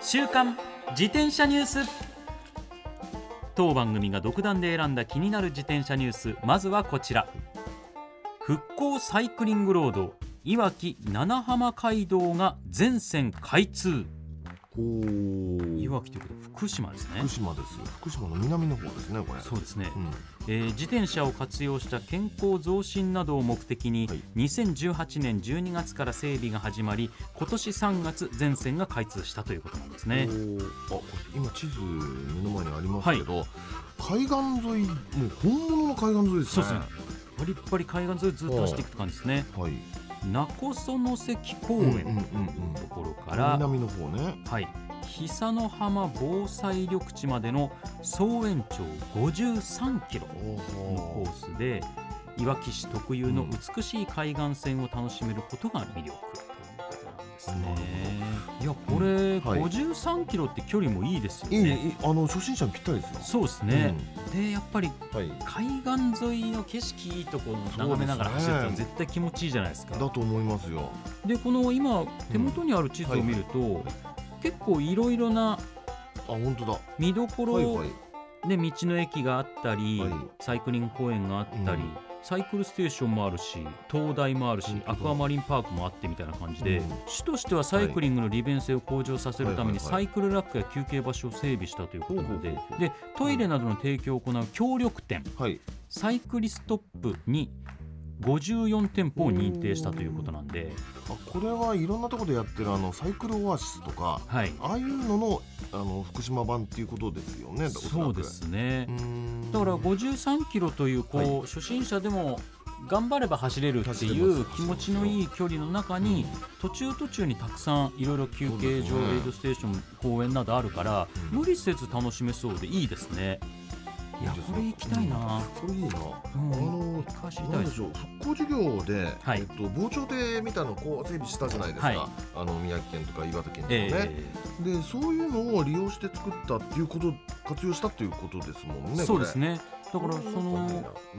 週刊自転車ニュース。当番組が独断で選んだ気になる自転車ニュース。まずはこちら。復興サイクリングロードいわき七浜街道が全線開通。いわきということは福島ですね。福島です福島の南の方ですねこれ。そうですね、うん。えー自転車を活用した健康増進などを目的に、はい。2018年12月から整備が始まり今年3月全線が開通したということなんですね。あ今地図目の前にありますけど、海岸沿いもう本物の海岸沿いですね。そうですね。バリッバリ海岸沿いずっと走っていくって感じですね。はい名古園関公園うんところから、南の方ね。はい、久の浜防災緑地までの総延長53キロのコースでいわき市特有の美しい海岸線を楽しめることが魅力ですね。いやこれ、うんはい53キロって距離もいいですよね。いいあの初心者にぴったりですよ。そうですね、でやっぱりうんはい。海岸沿いの景色いいところ眺めながら走るって絶対気持ちいいじゃないですか。だと思いますよ。でこの今手元にある地図を見ると、結構いろいろなあ本当だ。見どころ、はいはい。で道の駅があったり、はい。サイクリング公園があったり、うんサイクルステーションもあるし灯台もあるしアクアマリンパークもあってみたいな感じで、うん。市としてはサイクリングの利便性を向上させるためにサイクルラックや休憩場所を整備したということなのででトイレなどの提供を行う協力店。はい。サイクリストップに54店舗を認定したということなんで、あこれはいろんなところでやってるあのサイクルオアシスとかはい、ああいうののあの福島版っていうことですよねおそうですね。だから53キロというこう、はい。初心者でも頑張れば走れるっていう気持ちのいい距離の中に途中途中にたくさんいろいろ休憩所、エイドステーション公園などあるから、うん。無理せず楽しめそうでいいですね。いやこれ行きたいな。これいいな、うん。あの走りたでしょう復興事業で、はい。えっと、防潮堤みたいなのをこう整備したじゃないですか、はい。あの宮城県とか岩手県とかね、えでそういうのを利用して作ったっていうこと活用したっていうことですもんえねそうですね。だからその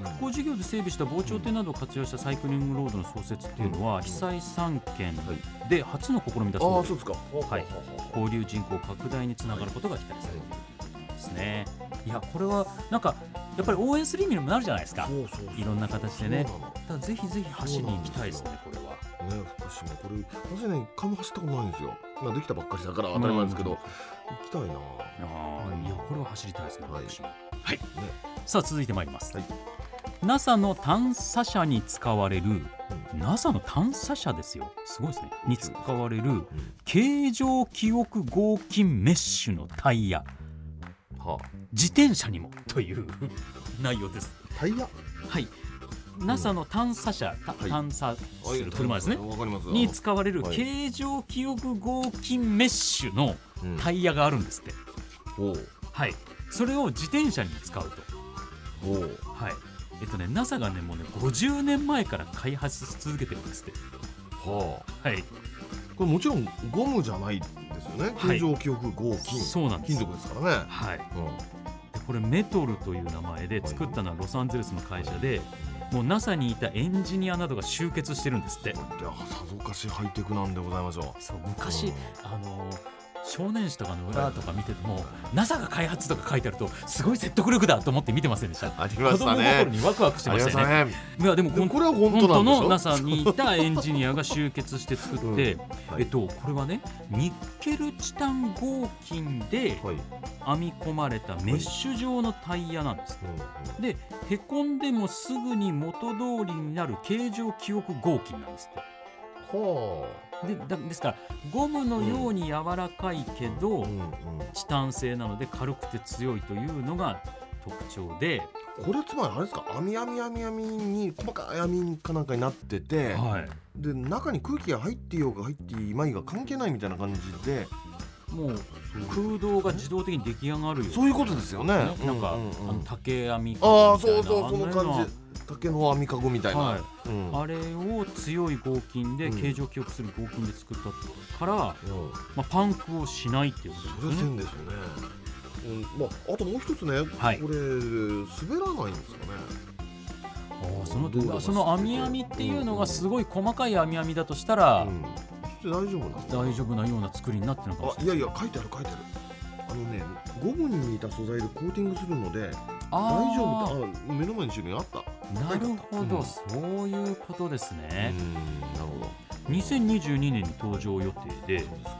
復興事業で整備した防潮堤などを活用したサイクリングロードの創設っていうのは、うん被災3県はい。で初の試みだあそうであそうですか。はい。交流人口拡大につながることが期待されているということですね。いやこれはなんかやっぱり応援する意味にもなるじゃないですか。いろんな形でね。だぜひぜひ走りに行きたいですねこれは。ね、福島これ私ね一回も走ったことないんですよ。まあできたばっかりだから当たり前ですけど、うん行きたいな。あーいやこれは走りたいですねはい。私も。はい。ねさあ続いてまいります。はい。NASA の探査車に使われる NASA の探査車ですよ。すごいですね。に使われる形状記憶合金メッシュのタイヤは自転車にもという 内容です。あタイヤ？はい。NASA の探査車、たはい探査する車ですね。わかりますに使われるはい形状記憶合金メッシュのうんタイヤがあるんですって。ほうはい。それを自転車にも使うと。はい。えっとね、NASA がね、もうね、50年前から開発し続けてるんですって。はあはい。これもちろんゴムじゃないですよね。はい。形状記憶合金、そうなんです。金属ですからね、はい。うん。でこれメトルという名前で作ったのはロサンゼルスの会社で、もう NASA にいたエンジニアなどが集結してるんですって。いやさぞかしハイテクなんでございましょう。そう昔、うん。あの少年誌とかの裏とか見てても、NASA が開発とか書いてあるとすごい説得力だと思って見てませんでした？あり子供心にワクワクしてまましたたね。いやでもここれは本当の NASA にいたエンジニアが集結して作って、うん。えっとこれはねニッケルチタン合金ではい、編み込まれたメッシュ状のタイヤなんです、うんでへこんでもすぐに元通りになる形状記憶合金なんですって。はでだですからゴムのように柔らかいけど、チタン製なので軽くて強いというのが特徴で、これつまりあれですか？網網網網に細かい網かなんかになってて、はい、で中に空気が入っていようが入っていまいが関係ないみたいな感じでもう空洞が自動的に出来上がるよそういうことですよね。ねなんか、うううん。あの竹編みああみたいな。そうそうその感じ。竹の編みかごみたいな、はい。うん。あれを強い合金でうん形状記憶する合金で作ったから、うん。まあ、パンクをしないっていうことですね。線ですよね、うん。まあ、あともう一つね、はい。これ滑らないんですかね。あーそのその網編みっていうのがすごい細かい網編みだとしたら、うん、大丈夫な大丈夫なような作りになってるのかもしれない。あいやいや書いてある書いてある。あのねゴムに似た素材でコーティングするのであ大丈夫ーってあ目の前に種類あった。なるほど、うんそういうことですね、うんなるほど。2022年に登場予定でそうですか。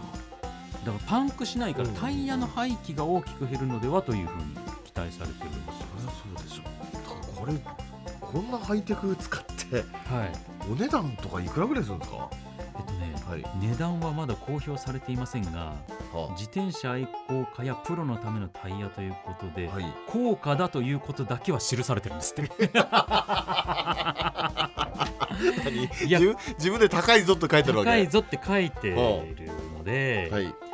だからパンクしないからうん。タイヤの廃棄が大きく減るのではというふうに期待されてるんですそりゃそうでしょ。これこんなハイテク使ってはい。お値段とかいくらぐらいするんですか？はい。値段はまだ公表されていませんがは自転車愛好家やプロのためのタイヤということで、はい。高価だということだけは記されてるんですって。何？いや自分で高いぞって書いてあるわけ。高いぞって書いてるので、はい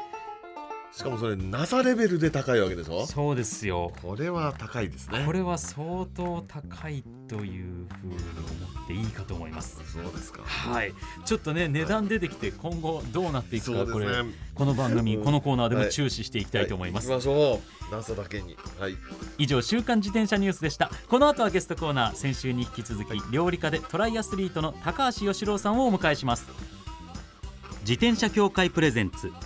しかもそれ NASA レベルで高いわけでしょ？そうですよ。これは高いですね。これは相当高いというふうに思っていいかと思います。そうですか。はい。ちょっとね値段出てきて今後どうなっていくか、これね。この番組、うん。このコーナーでもはい。注視していきたいと思います、は行きましょう。NASA だけに。はい。以上週刊自転車ニュースでした。この後はゲストコーナー先週に引き続き料理家でトライアスリートの高橋義郎さんをお迎えします。自転車協会プレゼンツ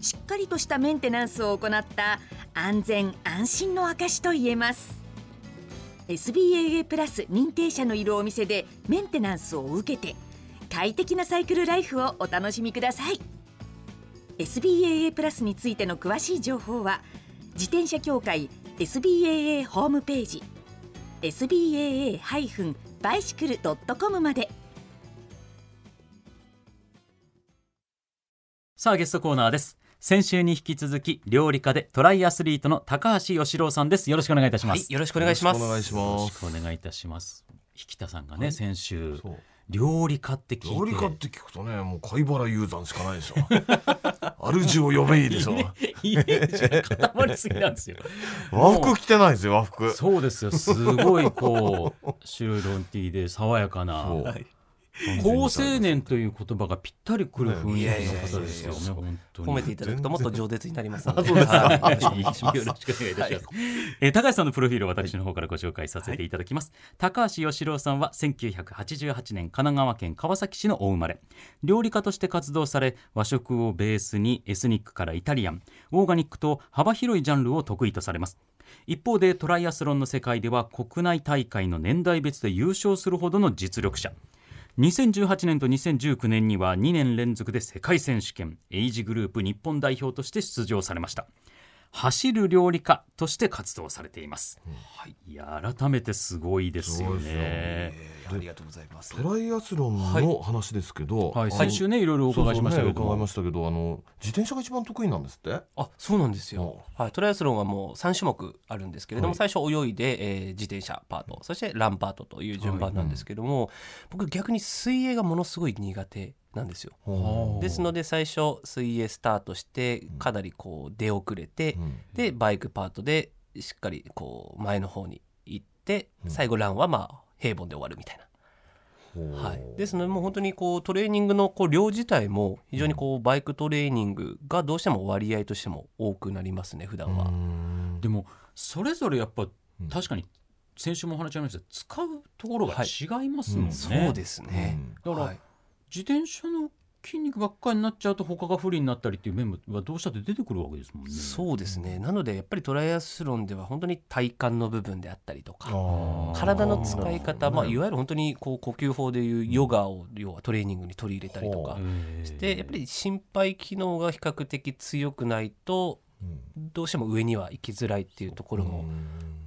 しっかりとしたメンテナンスを行った安全安心の証と言えます。SBAA プラス認定者のいるお店でメンテナンスを受けて快適なサイクルライフをお楽しみください。SBAA プラスについての詳しい情報は自転車協会 SBAA ホームページ SBAA-bicycle.com まで。さあゲストコーナーです。先週に引き続き料理家でトライアスリートの高橋義郎さんです。よろしくお願いいたします、はい、よろしくお願いします。よろしくお願いします。よろしくお願いいたします。引田さんがね、先週そう。料理家って聞いて。料理家って聞くとねもう貝原雄山しかないでしょ主を呼べいいでしょ。イメージが固まりすぎなんですよ。和服着てないですよ和服。そうですよ。すごいこう白いロンティーで爽やかなそうはい高青年という言葉がぴったりくる雰囲気の方ですよね褒めていただくともっと饒舌になりますので。そうですかはいよろしくお願いいたします。えー高橋さんのプロフィールを私の方からご紹介させていただきます。高橋義郎さんは1988年神奈川県川崎市のお生まれ。料理家として活動され、和食をベースにエスニックからイタリアン、オーガニックと幅広いジャンルを得意とされます。一方でトライアスロンの世界では国内大会の年代別で優勝するほどの実力者。2018年と2019年には2年連続で世界選手権エイジグループ日本代表として出場されました。走る料理家として活動されています、はい。いや改めてすごいですよね。えーありがとうございます。トライアスロンの話ですけど、はい、あの先週ねいろいろお伺いしましたけれど。も、そうそうね伺いましたけどあの自転車が一番得意なんですって？あ、そうなんですよ。はい、トライアスロンはもう3種目あるんですけれども、はい。最初泳いで、えー自転車パート、そしてランパートという順番なんですけども、僕逆に水泳がものすごい苦手なんですよ。はあですので最初水泳スタートしてかなりこう出遅れて、うん。でバイクパートでしっかりこう前の方に行ってうん。最後ランはまあ平凡で終わるみたいな。はい、ですのでもう本当にこうトレーニングのこう量自体も非常にこうバイクトレーニングがどうしても割合としても多くなりますね普段は。でもそれぞれやっぱ確かに先週もお話しありました使うところが違いますもんね。そうですね、だから、はい自転車の筋肉ばっかりになっちゃうと他が不利になったりっていう面はどうしたって出てくるわけですもんね。そうですね。なのでやっぱりトライアスロンでは本当に体幹の部分であったりとか体の使い方、まあ、いわわゆる本当にこう呼吸法でいうヨガを要はトレーニングに取り入れたりとかえーしてやっぱり心肺機能が比較的強くないとどうしても上には行きづらいっていうところも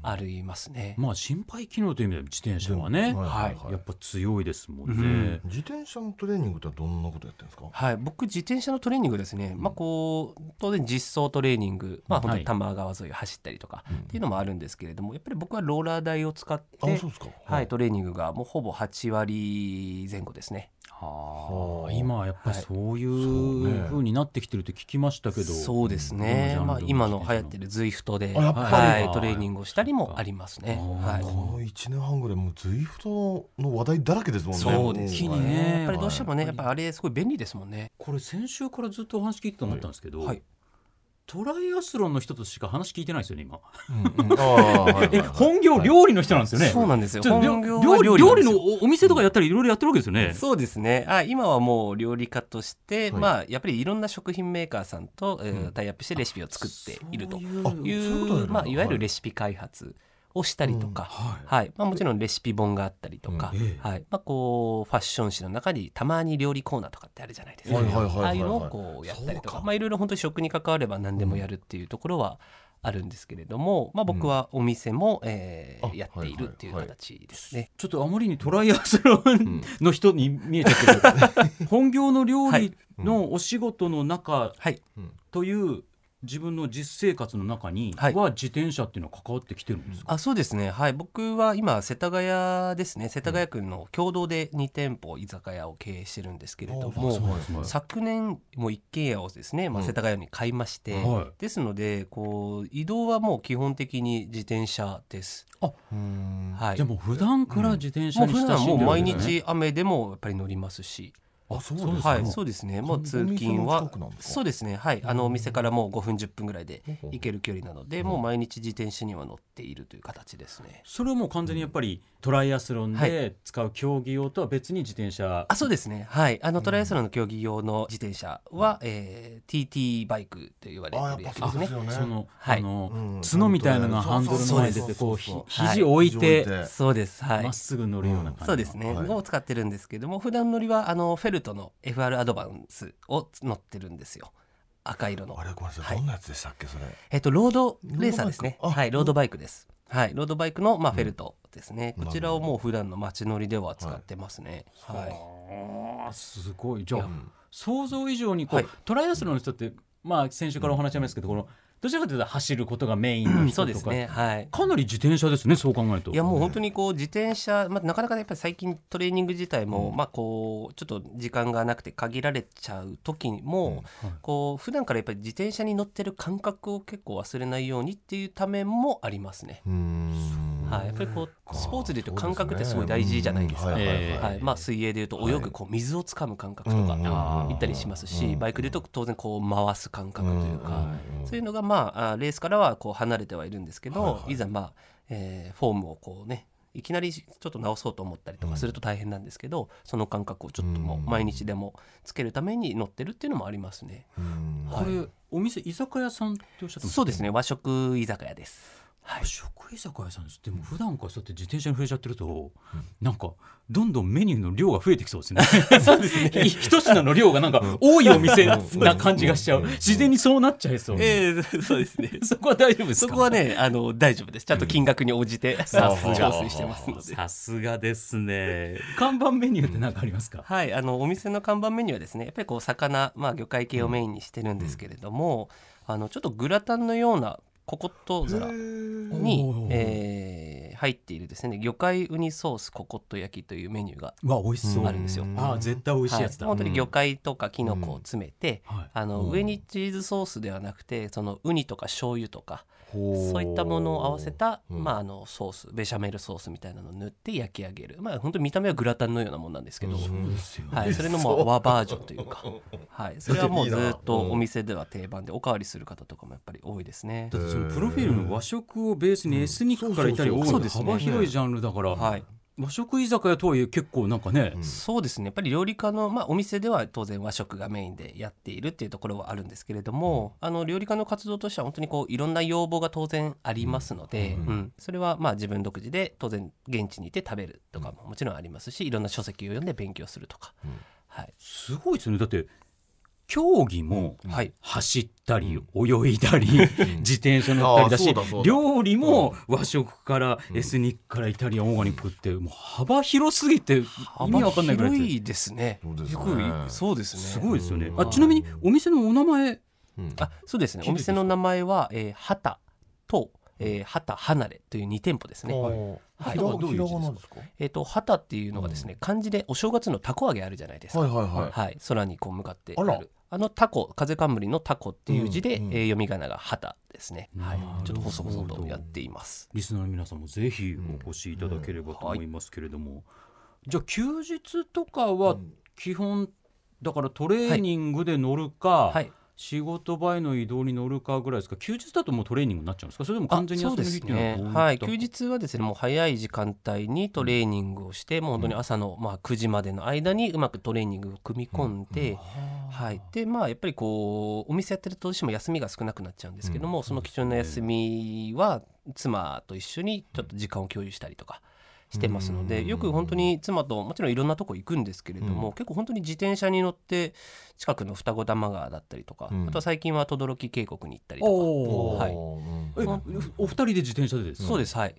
ありますね。まあ心肺機能という意味では自転車はね、はい。やっぱ強いですもんね。うん。自転車のトレーニングってどんなことやってるんですか？はい、僕自転車のトレーニングですね、まあ、こう当然実走トレーニング、まあ、本当に多摩川沿いを走ったりとかっていうのもあるんですけれどもやっぱり僕はローラー台を使ってあそうですか。はい、トレーニングがもうほぼ8割前後ですね。はあ。今はやっぱりそういそううね風になってきてるって聞きましたけど、そうですね、まあ、今の流行ってるる ZWIFT で、あやっぱり。はい、トレーニングをしたりもありますね。はい。この1年半ぐらいもう ZWIFT の話題だらけですもんね。そうです一気にね。やっぱりどうしてもね、やっぱり。あれすごい便利ですもんね。これ先週からずっとお話聞いてて思ったんですけど、はい、トライアスロンの人としか話聞いてないですよね今。本業料理の人なんですよね。そうなんですよ。本業は料理料料理のおお店とかやったりいろいろやってるわけですよね。そうですね。あ今はもう料理家として、はい。まあ、やっぱりいろんな食品メーカーさんと、えタイアップしてレシピを作っているというまあ、いわゆるはい。レシピ開発をしたりとか、はい。はい。まあ、もちろんレシピ本があったりとか、はい。まあ、こうファッション誌の中にたまに料理コーナーとかってあるじゃないですか、はいはいはいはいはい。ああいうのをこうやったりとか。まあ、いろいろ本当に食に関われば何でもやるっていうところはあるんですけれども、まあ、僕はお店も、えーあやっているっていうはいはいはい形ですね。ちょっとあまりにトライアスロンの人に見えちゃってる。本業の料理のお仕事の中はい。という自分の実生活の中にはい。は自転車っていうのは関わってきてるんですか、あそうですね。はい。僕は今世田谷ですね。世田谷区の共同で2店舗居酒屋を経営してるんですけれどあもそうですね。昨年も一軒家をですね、まあ、うん。世田谷に買いまして、はい。ですのでこう移動はもう基本的に自転車です。うん。はい、じゃあもう普段から自転車もうに親し普段もう毎んでるわけですね。日雨でもやっぱり乗りますし、あそうですか。はい、そうですね。もう通勤お店のはそうですね。はい、あのお店からもう5分10分ぐらいで行ける距離なので、もう毎日自転車には乗っているという形ですね。それはもう完全にやっぱりトライアスロンはで使う競技用とは別に自転車、あそうですね。はいあのトライアスロンの競技用の自転車は、えー TT バイクと言われてるやつですね。ね。その、はい。あの、うん。角みたいなのがハンドルの前に出てこうひそうそうそう肘を置いはい。て肘を置いてそうですはい。まっすぐ乗るような感じの、そうですね、はい。を使ってるんですけども普段乗りはあのフェルトの FR アドバンスを乗ってるんですよ。赤色の。あれごめんなさい、はい。どんなやつでしたっけそれ？えっとロードレーサーですね。ロードバイク？あ。はいロードバイクです。はいロードバイクの、まあ、フェルトですね、うん。こちらをもう普段の街乗りでは使ってますね。はい、あーすごい。じゃあいや。想像以上にこう、はい。トライアスロンの人ってまあ先週からお話しありますけど、このどちらかというと走ることがメインの人とか、そうですね。はい。かなり自転車ですねそう考えると。いやもう本当にこう自転車、まあ、なかなかやっぱり最近トレーニング自体も、まあこうちょっと時間がなくて限られちゃう時にも、こう普段からやっぱり自転車に乗ってる感覚を結構忘れないようにっていうためもありますね。うーんはい、やっぱりこうスポーツでいうと感覚ってすごい大事じゃないですか。水泳でいうと泳ぐこう水をつかむ感覚とか。うん。言ったりしますし、バイクでいうと当然こう回す感覚というか、うん。そういうのがまああレースからはこう離れてはいるんですけど、はいはい。いざまあ、えーフォームをこうねいきなりちょっと直そうと思ったりとかすると大変なんですけど、その感覚をちょっともう毎日でもつけるために乗ってるっていうのもありますね。うん。これ、お店居酒屋さんっておっしゃってますそうですね。和食居酒屋です。はい、食居酒屋さんです。でも普段からそうやって自転車に触れちゃってると、なんかどんどんメニューの量が増えてきそうですね。そうですね。一品の量がなんか多いお店な感じがしちゃう。自然にそうなっちゃいそう、えーそうですね。そこは大丈夫ですか？そこはねあの大丈夫です。ちゃんと金額に応じてさすが調整してますので。さすが。ですね。看板メニューって何かありますか、はい、あのお店の看板メニューはですねやっぱりこう魚、まあ、魚介系をメインにしてるんですけれども、あのちょっとグラタンのようなココット皿にえー入っているですね。魚介ウニソースココット焼きというメニューが、あるんですよ。あー絶対美味しいやつだ、はい。本当に魚介とかキノコを詰めて、はい。あのうん。上にチーズソースではなくてそのウニとか醤油とかそういったものを合わせた、うん。まあ、あのソースベシャメルソースみたいなのを塗って焼き上げる。まあ本当に見た目はグラタンのようなもんなんですけど、はい、それのもう和バージョンというか、はい、それはもうずっとうんお店では定番でおかわりする方とかもやっぱり多いですね。だ。ってそのプロフィールの和食をベースにエスニックからいそうですね。幅広いジャンルだから、はい、和食居酒屋とはいえ結構なんかね、そうですね。やっぱり料理家の、まあ、お店では当然和食がメインでやっているっていうところはあるんですけれども、あの料理家の活動としては本当にこういろんな要望が当然ありますので、うん。それはまあ自分独自で当然現地にいて食べるとかももちろんありますしいろんな書籍を読んで勉強するとか、はい。すごいですよね。だって競技もはい走ったり泳いだり、自転車乗ったりだし料理も和食からエスニックからイタリアンオーガニックってもう幅広すぎて意味わかんないぐらいです広いですね。そうですね。よくそうですね。すごいですよね。うん。あちなみにお店のお名前？うん。あそうですね。お店の名前は、えー、畑と、えー、畑離れという2店舗ですね。はい。どういう字ですか？えっ、と畑っていうのがですね、漢字でお正月の凧揚げあるじゃないですか。はいはいはい。はい。空にこう向かってある。あのタコ風冠のタコっていう字で、うんうん。えー読み仮名が畑ですね。はい。ちょっと細々とやっています。リスナーの皆さんもぜひお越しいただければと思いますけれども、じゃあ休日とかは基本だからトレーニングで乗るか、はい。仕事場への移動に乗るかぐらいですか？休日だともうトレーニングになっちゃうんですか？それともあ完全に休みの日っていうのはそうですね。どういった？はい、休日はですねもう早い時間帯にトレーニングをして、もう本当に朝の、まあ、9時までの間にうまくトレーニングを組み込んで、はい、でまあやっぱりこうお店やってるとどうしても休みが少なくなっちゃうんですけども、その貴重な休みは妻と一緒にちょっと時間を共有したりとか。してますのでよく本当に妻ともちろんいろんなとこ行くんですけれども、結構本当に自転車に乗って近くの双子玉川だったりとか、うん。あとは最近は轟渓谷に行ったりとか。はい。えお二人で自転車でですか？そうですはい。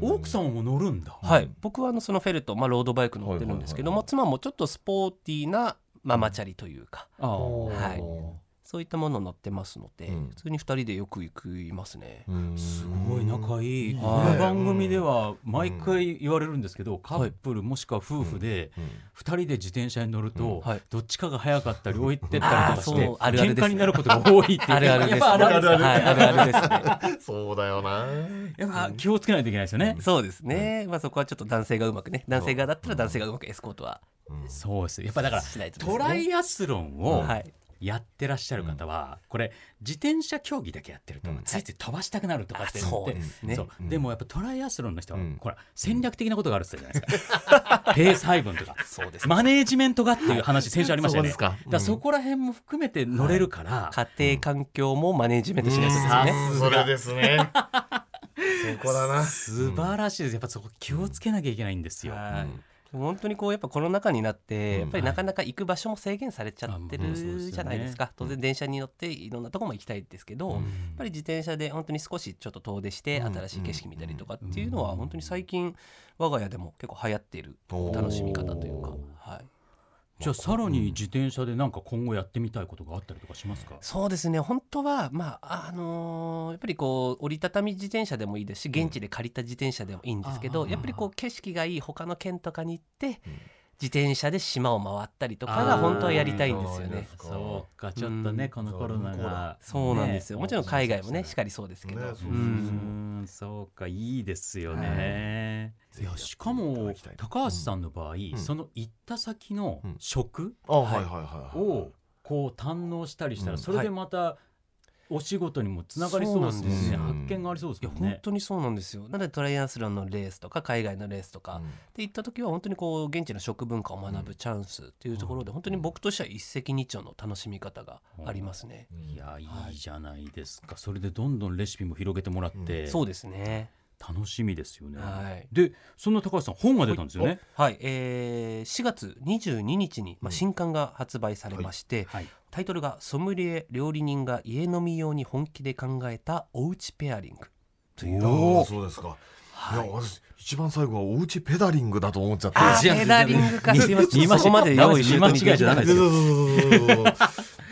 奥様も乗るんだ。はい、僕はあのそのフェルト、まあ、ロードバイク乗ってるんですけども、はいはい。妻もちょっとスポーティーなママチャリというか、はいそういったもの乗ってますので、うん。普通に2人でよく行くいますね。すごい仲いい、はいこの番組では毎回言われるんですけど、カップルもしくは夫婦で2人で自転車に乗ると、はい。どっちかが早かったり置いてったりとかしてあーそうあるある喧嘩になることが多いっていうあるあるです。やっぱあるあるですはい、あるあるですね。そうだよな。やっぱ気をつけないといけないですよね、そうですね。まあそこはちょっと男性がうまくね、男性側だったら男性がうまくエスコートはそうです。やっぱだからトライアスロンをはい。やってらっしゃる方は、これ自転車競技だけやってると、うん。ついつい飛ばしたくなるとかって言あってそうですね。そう。でもやっぱトライアスロンの人は、うん。ほら戦略的なことがあるって言ったじゃないですか。ペース配分とか。そうです。マネージメントがっていう話先週ありましたよね。そうですか。だからそこら辺も含めて乗れるから、家庭環境もマネージメントしないとですね。それですね。そこだな。素晴らしいです。やっぱそこ気をつけなきゃいけないんですよ、はい本当にこうやっぱコロナ禍になって、うん。やっぱりなかなか行く場所も制限されちゃってるじゃないですか、当然電車に乗っていろんなとこも行きたいですけど、やっぱり自転車で本当に少しちょっと遠出してうん。新しい景色見たりとかっていうのは本当に最近我が家でも結構流行っている楽しみ方というか、はい、じゃあさらに自転車でなんか今後やってみたいことがあったりとかしますか、そうですね。本当はまああのーやっぱりこう折りたたみ自転車でもいいですし現地で借りた自転車でもいいんですけど、うんやっぱりこう景色がいい他の県とかに行って、自転車で島を回ったりとかが本当はやりたいんですよね。そうかちょっとね、うん。このコロナが、そう。なんですよ、ねもちろん海外もねしかりそうですけど、ねそうかいいですよね、い、やしかも高橋さんの場合、その行った先のうん。食あはいはいはいはいをこう堪能したりしたら、うん。それでまたお仕事にもつながりそうですね。発見がありそうですね。本当にそうなんですよ。なのでトライアスロンのレースとか海外のレースとか、っていった時は本当にこう現地の食文化を学ぶチャンスっていうところで、本当に僕としては一石二鳥の楽しみ方がありますね。いやいいじゃないですか、それでどんどんレシピも広げてもらって、そうですね。楽しみですよね。はい。でそんな高橋さん本が出たんですよね。はい、えー4月22日に、まあ、新刊が発売されまして、はい、タイトルが「ソムリエ料理人が家飲み用に本気で考えたおうちペアリング」というおおそうですか。い。や私一番最後はおうちペダリングだと思っちゃって。ペダリングか。見間違いじゃないですよ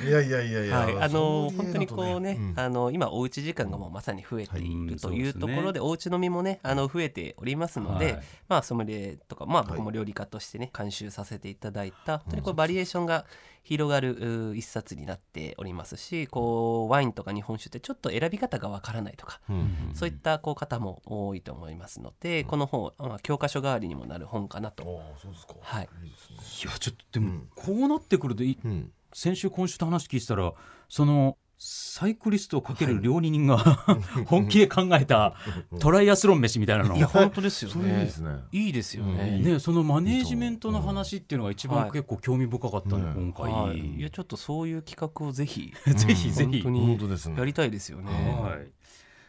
いやいやいやいや、はい、あの本当にこうね、ん。あの今おうち時間がもうまさに増えていうんるというところで、おうち飲みもねあの増えておりますので、はい。まあソムリエとかまあはい。僕も料理家としてね監修させていただいた本当にこうバリエーションが広がるう一冊になっておりますしこうワインとか日本酒ってちょっと選び方がわからないとか、うんそういったこう方も多いと思いますので、この本、まあ、教科書代わりにもなる本かなと。ああそうですか。はい。いいですね。いやちょっとでも、うん。こうなってくるというん先週今週と話聞いてたらそのサイクリストをかける料理人が、本気で考えたトライアスロン飯みたいなの。いや本当ですよね。ですね。いいですよね。ね、そのマネージメントの話っていうのが一番はい。結構興味深かったね、うん。今回、はい、いやちょっとそういう企画をぜひ ぜひぜひ、やりたいですよね。はい、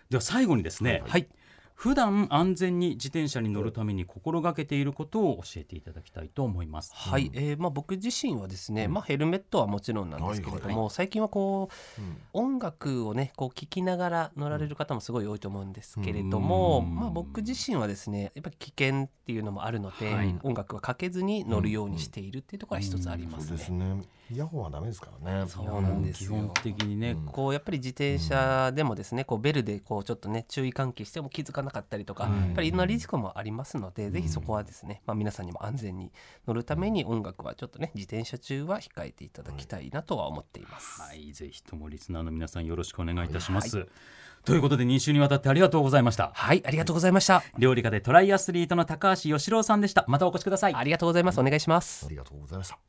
では最後にですね、はい、普段安全に自転車に乗るために心がけていることを教えていただきたいと思います。はい、えーまあ、僕自身はですね、まあ、ヘルメットはもちろんなんですけれども、はい最近はこううん音楽をねこう聴きながら乗られる方もすごい多いと思うんですけれども、うん。まあ、僕自身はですねやっぱり危険っていうのもあるので、はい。音楽はかけずに乗るようにしているっていうところが一つありまそうすね。ですね。イヤホンはダメですからね。そうなんですよ。基本的にね、うん。こうやっぱり自転車でもですねこうベルでこうちょっとね注意喚起しても気づかなかったりとか、うんやっぱりいろんなリスクもありますので、ぜひそこはですね、まあ、皆さんにも安全に乗るために音楽はちょっとね自転車中は控えていただきたいなとは思っています。はい、ぜひともリスナーの皆さんよろしくお願いいたします。ということで2週にわたってありがとうございました。はい、ありがとうございました。料理家でトライアスリートの高橋義郎さんでした。またお越しください。ありがとうございます。お願いしますあ。りがとうございました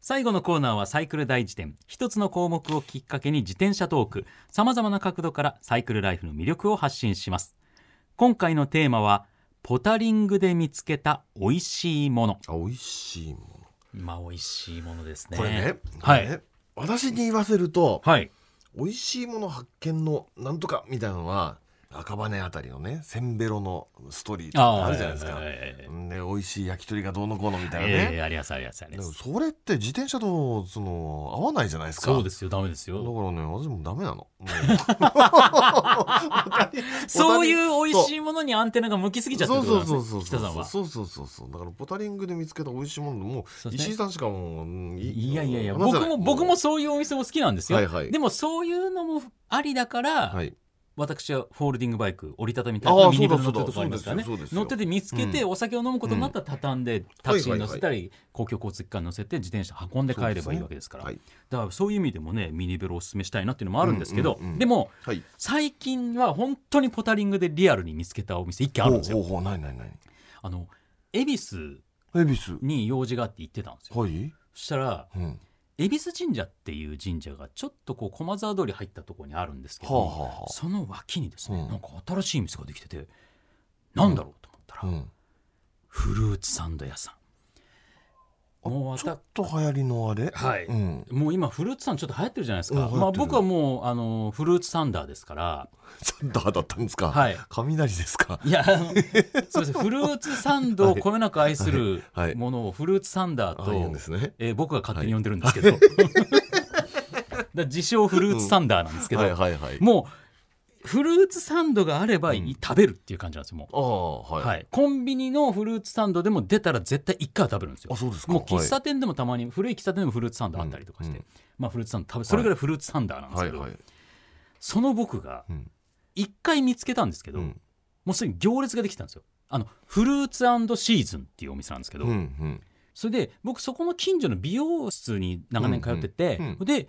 最後のコーナーはサイクル大辞典一つの項目をきっかけに自転車トークさまざまな角度からサイクルライフの魅力を発信します今回のテーマはポタリングで見つけた美味しいもの。あ美味しいもまあ美味しいものですね。のこれねはい。私に言わせるとはい。美味しいもの発見のなんとかみたいなのは赤羽あたりのねせんべろのストリートああるじゃないですか、えで美味しい焼き鳥がどうのこうのみたいなね、ええありますありますありますそれって自転車とその合わないじゃないですか。そうですよダメですだからよね私もダメなの。そういう美味しいものにアンテナが向きすぎちゃってるそうそうそうそうそう。そうそうそうだからポタリングで見つけた美味しいものもそう石井さんしかもううんいやいやいや僕も僕もそういうお店も好きなんですよ、はいはい。でもそういうのもありだから、はい私はフォールディングバイク折りたたみタイプミニバン乗ってるとこありますからね乗ってて見つけて、うん。お酒を飲むことになったら畳んで、タクシーに乗せたり、はい公共交通機関に乗せて自転車運んで帰ればいいわけですから。はいだからそういう意味でもねミニベロをおすすめしたいなっていうのもあるんですけど、でもはい。最近は本当にポタリングでリアルに見つけたお店一軒あるんですよ。あの恵比寿。に用事があって行ってたんですよ。はい。そしたらうん恵比寿神社っていう神社がちょっとこう駒沢通り入ったところにあるんですけど、はあはあはあ。その脇にですね、うん。なんか新しい店ができててなんだろうと思ったら、うん。フルーツサンド屋さんもうちょわっと流行りのあれ？はい。うん。たもう今フルーツサンドちょっと流行ってるじゃないですか、うんまあ、僕はもうあのフルーツサンダーですから。サンダーだったんですか？はい。雷ですか？いやあのそうです。ねフルーツサンドをこよなく愛するはい。はいものをフルーツサンダーと、ああいうんですね。えー僕が勝手に呼んでるんですけど、だ自称フルーツサンダーなんですけど、はいはいはい。もうフルーツサンドがあればうん。食べるっていう感じなんですよもう、はい。はい。コンビニのフルーツサンドでも出たら絶対1回は食べるんですよ。あそうですか。もう喫茶店でもたまに、古い喫茶店でもフルーツサンドあったりとかして、うん。うんまあフルーツサンド食べそれぐらいフルーツサンダーなんですけど、はいはい。その僕がうん。1回見つけたんですけど、うん。もうすでに行列ができてたんですよ。あのフルーツシーズンっていうお店なんですけど、うんうん。それで僕そこの近所の美容室に長年通ってて、うんうん。で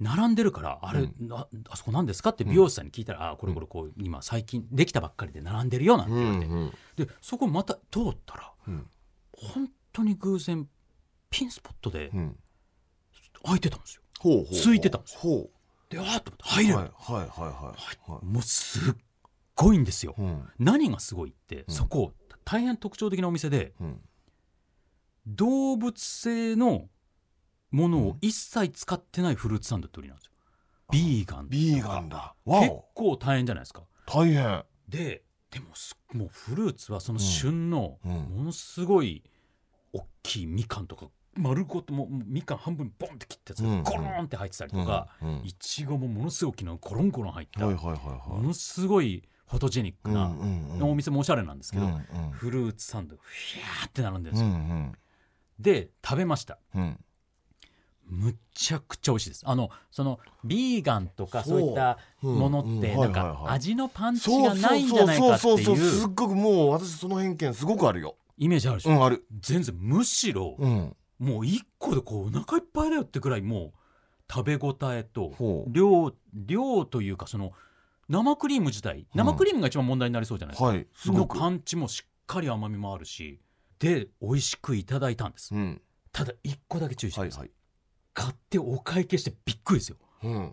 並んでるからあれ、うん。なあそこ何ですか？って美容師さんに聞いたら、あこれこれこう今最近できたばっかりで並んでるよなんてう言われて、んうん。でそこまた通ったらうん。本当に偶然ピンスポットでうん。開いてたんですよ。ほうほうほう。空いてたんですよ。ほであーっと思って入れる、はいはいはいはい。はい。もうすっごいんですよ。うん。何がすごいって、うん。そこ大変特徴的なお店でうん。動物性のものを一切使ってないフルーツサンドって売りなんですよ。ビーガンビーガンだ。わ結お構大変じゃないですか。大変。ででもすもうフルーツはその旬のものすごい大きいみかんとか丸ごともみかん半分にボンって切ったやつうん。がゴローンって入ってたりとか、いちごもものすごい大きなゴロンゴロン入った、ものすごいフォトジェニックな、お店もおしゃれなんですけど、フルーツサンドがフィャーって並んでるんうですよ、ん。で食べました。うんむちゃくちゃ美味しいです。あのそのビーガンとかそう。いったものってうん。うん。なんか味のパンチがないんじゃないかってそうすいうっごくもう私その偏見すごくあるよ。イメージあるでしょ、うんある。全然むしろうん。もう一個でこうお腹いっぱいだよってくらいもう食べ応えと量量というかその生クリーム自体生クリームが一番問題になりそうじゃないですか、はいすごく。のパンチもしっかり甘みもあるしで美味しくいただいたんです。うん。ただ一個だけ注意してください、はいはい買ってお会計してびっくりですよ。うん。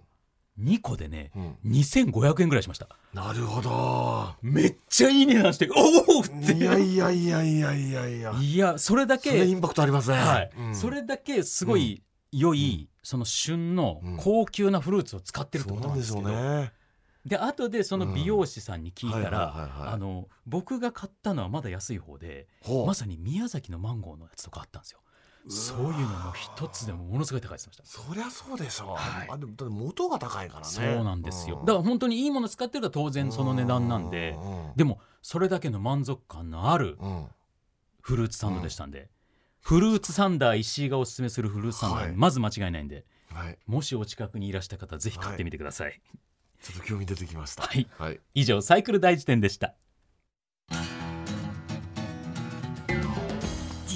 2個でねうん。2500円ぐらいしました。なるほど。めっちゃいい値段しておおっていやいやいやいやいやいや。いやそれだけインパクトありますね。はい、うん。それだけすごい良い、その旬のうん。高級なフルーツを使ってるってことなんんですけど、うね。で後でその美容師さんに聞いたら僕が買ったのはまだ安い方でまさに宮崎のマンゴーのやつとかあったんですよそういうのも一つでもものすごい高いましたそりゃそうでしょう、はい。あでもだって元が高いからね。そうなんですよ、うん。だから本当にいいもの使ってると当然その値段なんででもそれだけの満足感のあるうん。うんフルーツサンドでしたんで、フルーツサンダー石井がおすすめするフルーツサンダー、はい。まず間違いないんではい。もしお近くにいらした方ぜひ買ってみてください、ちょっと興味出てきました。はい。はい。以上サイクル大辞典でした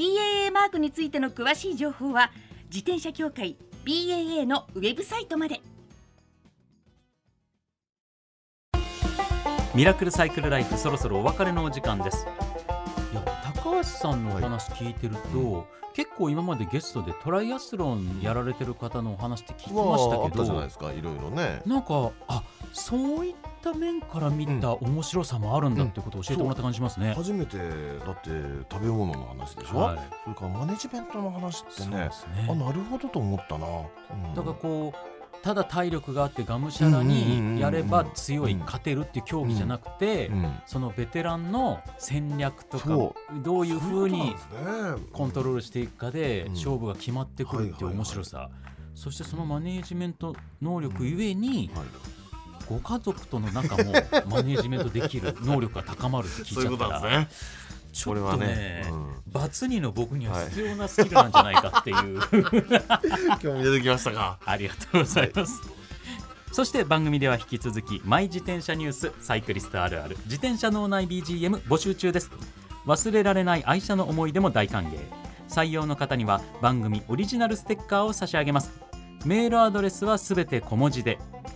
BAA マークについての詳しい情報は自転車協会 BAA のウェブサイトまで。ミラクルサイクルライフそろそろお別れのお時間です。いや高橋さんのお話聞いてると、結構今までゲストでトライアスロンやられてる方のお話って聞きましたあったけど、じゃないですかいろいろね。なんかあそういった面から見た面白さもあるんだってことを教えてもらった感じしますね。初めてだって食べ物の話でしょ、はい。それからマネジメントの話ってね。ね。あなるほどと思ったな、うん。だからこうただ体力があってがむしゃらにやれば強いうん勝てるっていう競技じゃなくて、うんそのベテランの戦略とかそどういうふうにコントロールしていくかでうん。勝負が決まってくるっていう面白さ、そしてそのマネージメント能力ゆえにはいご家族との仲もマネージメントできる能力が高まるって聞いちゃったらね。ちょっとねうん。バツ2の僕には必要なスキルなんじゃないかっていう、興味出てきましたか。ありがとうございます。そして番組では引き続きマイ自転車ニュースサイクリストあるある自転車脳内 BGM 募集中です。忘れられない愛車の思い出も大歓迎。採用の方には番組オリジナルステッカーを差し上げます。メールアドレスはすべて小文字で